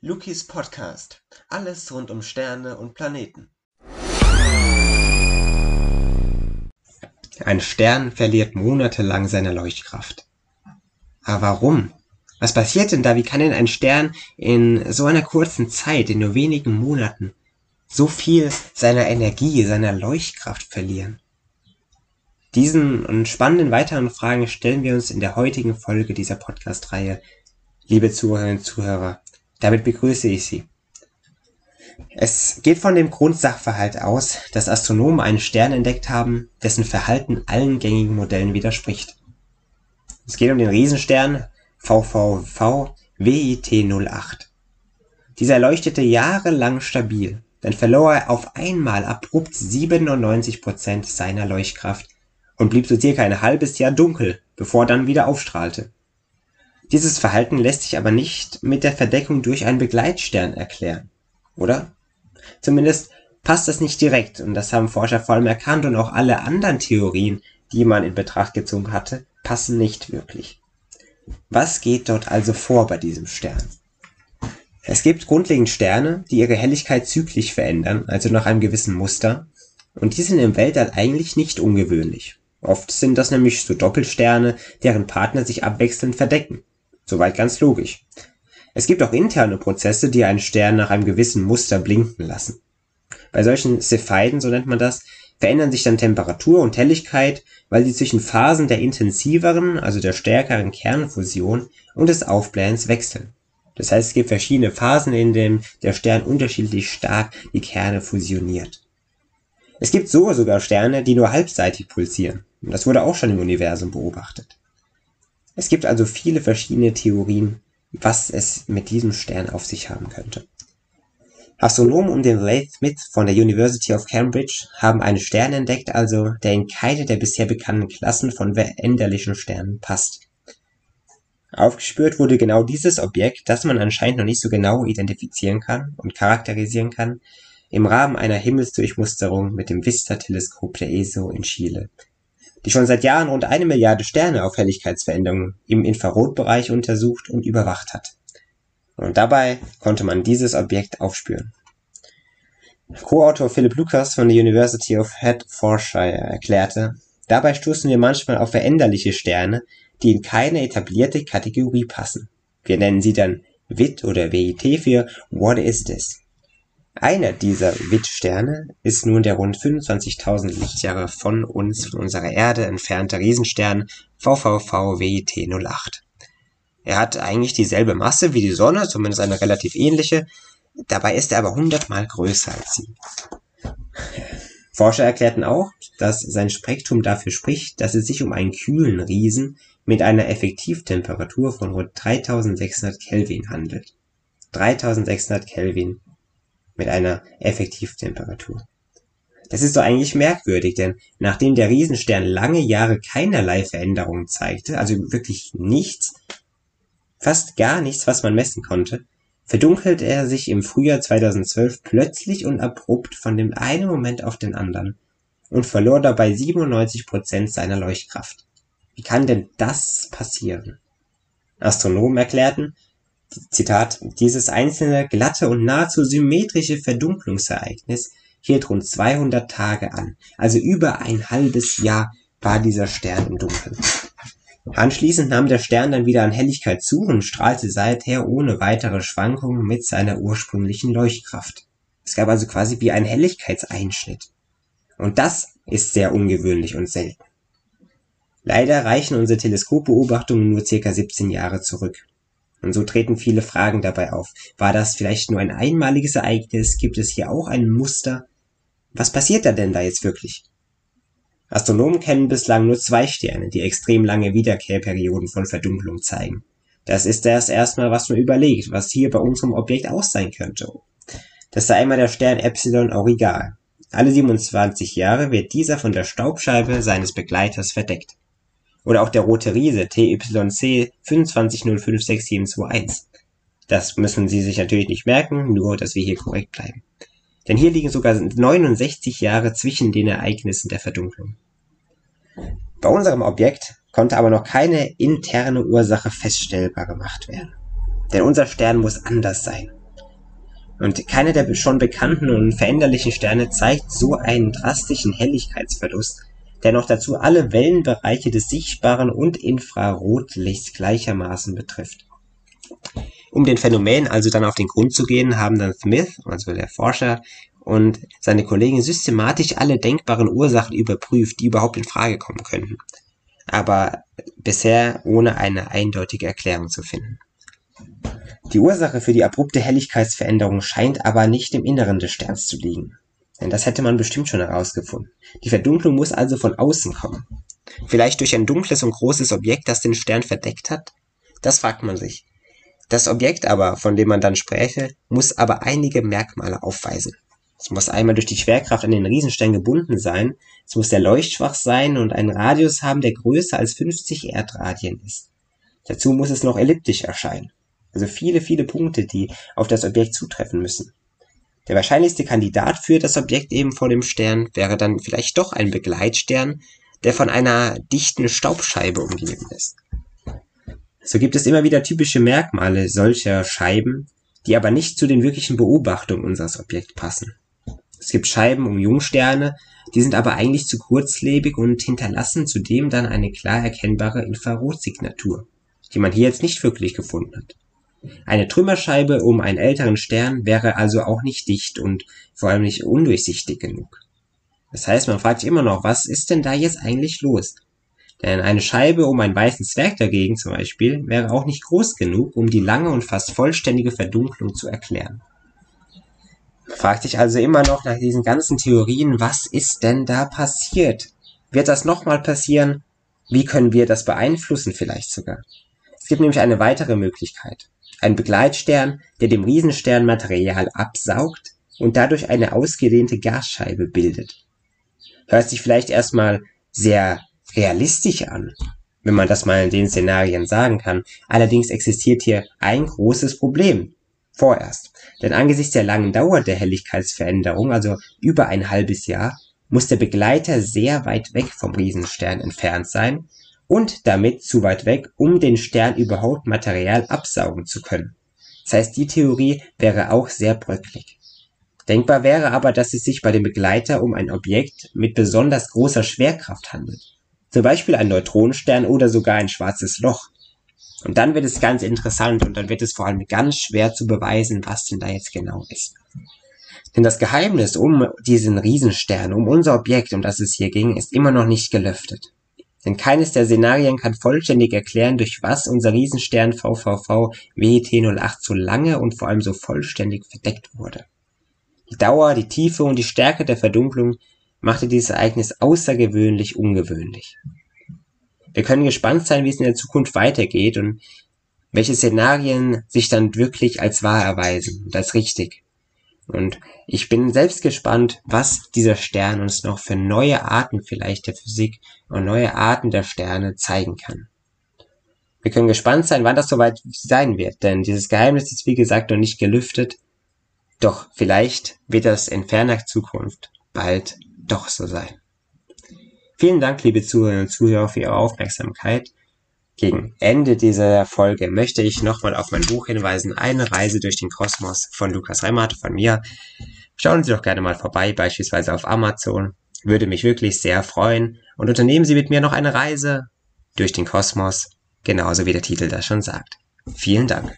Lukis Podcast. Alles rund um Sterne und Planeten. Ein Stern verliert monatelang seine Leuchtkraft. Aber warum? Was passiert denn da? Wie kann denn ein Stern in so einer kurzen Zeit, in nur wenigen Monaten, so viel seiner Energie, seiner Leuchtkraft verlieren? Diesen und spannenden weiteren Fragen stellen wir uns in der heutigen Folge dieser Podcast-Reihe. Liebe Zuhörerinnen und Zuhörer, damit begrüße ich Sie. Es geht von dem Grundsachverhalt aus, dass Astronomen einen Stern entdeckt haben, dessen Verhalten allen gängigen Modellen widerspricht. Es geht um den Riesenstern VVV WIT 08. Dieser leuchtete jahrelang stabil, dann verlor er auf einmal abrupt 97% seiner Leuchtkraft und blieb so circa ein halbes Jahr dunkel, bevor er dann wieder aufstrahlte. Dieses Verhalten lässt sich aber nicht mit der Verdeckung durch einen Begleitstern erklären, oder? Zumindest passt das nicht direkt und das haben Forscher vor allem erkannt und auch alle anderen Theorien, die man in Betracht gezogen hatte, passen nicht wirklich. Was geht dort also vor bei diesem Stern? Es gibt grundlegend Sterne, die ihre Helligkeit zyklisch verändern, also nach einem gewissen Muster, und die sind im Weltall eigentlich nicht ungewöhnlich. Oft sind das nämlich so Doppelsterne, deren Partner sich abwechselnd verdecken. Soweit ganz logisch. Es gibt auch interne Prozesse, die einen Stern nach einem gewissen Muster blinken lassen. Bei solchen Cepheiden, so nennt man das, verändern sich dann Temperatur und Helligkeit, weil sie zwischen Phasen der intensiveren, also der stärkeren Kernfusion und des Aufblähens wechseln. Das heißt, es gibt verschiedene Phasen, in denen der Stern unterschiedlich stark die Kerne fusioniert. Es gibt so sogar Sterne, die nur halbseitig pulsieren. Und das wurde auch schon im Universum beobachtet. Es gibt also viele verschiedene Theorien, was es mit diesem Stern auf sich haben könnte. Astronomen um den Leigh Smith von der University of Cambridge haben einen Stern entdeckt, also der in keine der bisher bekannten Klassen von veränderlichen Sternen passt. Aufgespürt wurde genau dieses Objekt, das man anscheinend noch nicht so genau identifizieren kann und charakterisieren kann, im Rahmen einer Himmelsdurchmusterung mit dem Vista-Teleskop der ESO in Chile die schon seit Jahren rund eine Milliarde Sterne auf Helligkeitsveränderungen im Infrarotbereich untersucht und überwacht hat. Und dabei konnte man dieses Objekt aufspüren. Co-Autor Philip Lucas von der University of Hertfordshire erklärte, dabei stoßen wir manchmal auf veränderliche Sterne, die in keine etablierte Kategorie passen. Wir nennen sie dann WIT oder WIT für What is this? Einer dieser Witt-Sterne ist nun der rund 25.000 Lichtjahre von uns, von unserer Erde entfernte Riesenstern VVV WIT 08. Er hat eigentlich dieselbe Masse wie die Sonne, zumindest eine relativ ähnliche, dabei ist er aber hundertmal größer als sie. Forscher erklärten auch, dass sein Spektrum dafür spricht, dass es sich um einen kühlen Riesen mit einer Effektivtemperatur von rund 3600 Kelvin handelt. 3600 Kelvin mit einer Effektivtemperatur. Das ist doch eigentlich merkwürdig, denn nachdem der Riesenstern lange Jahre keinerlei Veränderungen zeigte, also wirklich nichts, fast gar nichts, was man messen konnte, verdunkelte er sich im Frühjahr 2012 plötzlich und abrupt von dem einen Moment auf den anderen und verlor dabei 97 Prozent seiner Leuchtkraft. Wie kann denn das passieren? Astronomen erklärten, Zitat: Dieses einzelne, glatte und nahezu symmetrische Verdunklungsereignis hielt rund 200 Tage an, also über ein halbes Jahr war dieser Stern im Dunkeln. Anschließend nahm der Stern dann wieder an Helligkeit zu und strahlte seither ohne weitere Schwankungen mit seiner ursprünglichen Leuchtkraft. Es gab also quasi wie einen Helligkeitseinschnitt. Und das ist sehr ungewöhnlich und selten. Leider reichen unsere Teleskopbeobachtungen nur circa 17 Jahre zurück. Und so treten viele Fragen dabei auf. War das vielleicht nur ein einmaliges Ereignis? Gibt es hier auch ein Muster? Was passiert da denn da jetzt wirklich? Astronomen kennen bislang nur zwei Sterne, die extrem lange Wiederkehrperioden von Verdunklung zeigen. Das ist das erstmal, was man überlegt, was hier bei unserem Objekt auch sein könnte. Das sei einmal der Stern Epsilon Aurigal. Alle 27 Jahre wird dieser von der Staubscheibe seines Begleiters verdeckt. Oder auch der Rote Riese TYC 25056721. Das müssen Sie sich natürlich nicht merken, nur dass wir hier korrekt bleiben. Denn hier liegen sogar 69 Jahre zwischen den Ereignissen der Verdunklung. Bei unserem Objekt konnte aber noch keine interne Ursache feststellbar gemacht werden. Denn unser Stern muss anders sein. Und keiner der schon bekannten und veränderlichen Sterne zeigt so einen drastischen Helligkeitsverlust, der noch dazu alle Wellenbereiche des sichtbaren und Infrarotlichts gleichermaßen betrifft. Um den Phänomen also dann auf den Grund zu gehen, haben dann Smith, also der Forscher, und seine Kollegen systematisch alle denkbaren Ursachen überprüft, die überhaupt in Frage kommen könnten. Aber bisher ohne eine eindeutige Erklärung zu finden. Die Ursache für die abrupte Helligkeitsveränderung scheint aber nicht im Inneren des Sterns zu liegen. Denn das hätte man bestimmt schon herausgefunden. Die Verdunklung muss also von außen kommen. Vielleicht durch ein dunkles und großes Objekt, das den Stern verdeckt hat? Das fragt man sich. Das Objekt aber, von dem man dann spräche, muss aber einige Merkmale aufweisen. Es muss einmal durch die Schwerkraft an den Riesenstern gebunden sein, es muss sehr leuchtschwach sein und einen Radius haben, der größer als 50 Erdradien ist. Dazu muss es noch elliptisch erscheinen. Also viele, viele Punkte, die auf das Objekt zutreffen müssen. Der wahrscheinlichste Kandidat für das Objekt eben vor dem Stern wäre dann vielleicht doch ein Begleitstern, der von einer dichten Staubscheibe umgeben ist. So gibt es immer wieder typische Merkmale solcher Scheiben, die aber nicht zu den wirklichen Beobachtungen unseres Objekts passen. Es gibt Scheiben um Jungsterne, die sind aber eigentlich zu kurzlebig und hinterlassen zudem dann eine klar erkennbare Infrarotsignatur, die man hier jetzt nicht wirklich gefunden hat. Eine Trümmerscheibe um einen älteren Stern wäre also auch nicht dicht und vor allem nicht undurchsichtig genug. Das heißt, man fragt sich immer noch, was ist denn da jetzt eigentlich los? Denn eine Scheibe um einen weißen Zwerg dagegen zum Beispiel wäre auch nicht groß genug, um die lange und fast vollständige Verdunklung zu erklären. Man fragt sich also immer noch nach diesen ganzen Theorien, was ist denn da passiert? Wird das nochmal passieren? Wie können wir das beeinflussen vielleicht sogar? Es gibt nämlich eine weitere Möglichkeit. Ein Begleitstern, der dem Riesenstern Material absaugt und dadurch eine ausgedehnte Gasscheibe bildet. Hört sich vielleicht erstmal sehr realistisch an, wenn man das mal in den Szenarien sagen kann. Allerdings existiert hier ein großes Problem. Vorerst. Denn angesichts der langen Dauer der Helligkeitsveränderung, also über ein halbes Jahr, muss der Begleiter sehr weit weg vom Riesenstern entfernt sein und damit zu weit weg, um den Stern überhaupt Material absaugen zu können. Das heißt, die Theorie wäre auch sehr bröcklig. Denkbar wäre aber, dass es sich bei dem Begleiter um ein Objekt mit besonders großer Schwerkraft handelt. Zum Beispiel ein Neutronenstern oder sogar ein schwarzes Loch. Und dann wird es ganz interessant und dann wird es vor allem ganz schwer zu beweisen, was denn da jetzt genau ist. Denn das Geheimnis um diesen Riesenstern, um unser Objekt, um das es hier ging, ist immer noch nicht gelüftet. Denn keines der Szenarien kann vollständig erklären, durch was unser Riesenstern VVV WET 08 so lange und vor allem so vollständig verdeckt wurde. Die Dauer, die Tiefe und die Stärke der Verdunklung machte dieses Ereignis außergewöhnlich ungewöhnlich. Wir können gespannt sein, wie es in der Zukunft weitergeht und welche Szenarien sich dann wirklich als wahr erweisen und als richtig. Und ich bin selbst gespannt, was dieser Stern uns noch für neue Arten vielleicht der Physik und neue Arten der Sterne zeigen kann. Wir können gespannt sein, wann das soweit sein wird, denn dieses Geheimnis ist wie gesagt noch nicht gelüftet. Doch vielleicht wird das in ferner Zukunft bald doch so sein. Vielen Dank, liebe Zuhörerinnen und Zuhörer, für Ihre Aufmerksamkeit. Gegen Ende dieser Folge möchte ich nochmal auf mein Buch hinweisen, Eine Reise durch den Kosmos von Lukas Remmert von mir. Schauen Sie doch gerne mal vorbei, beispielsweise auf Amazon. Würde mich wirklich sehr freuen. Und unternehmen Sie mit mir noch eine Reise durch den Kosmos, genauso wie der Titel das schon sagt. Vielen Dank.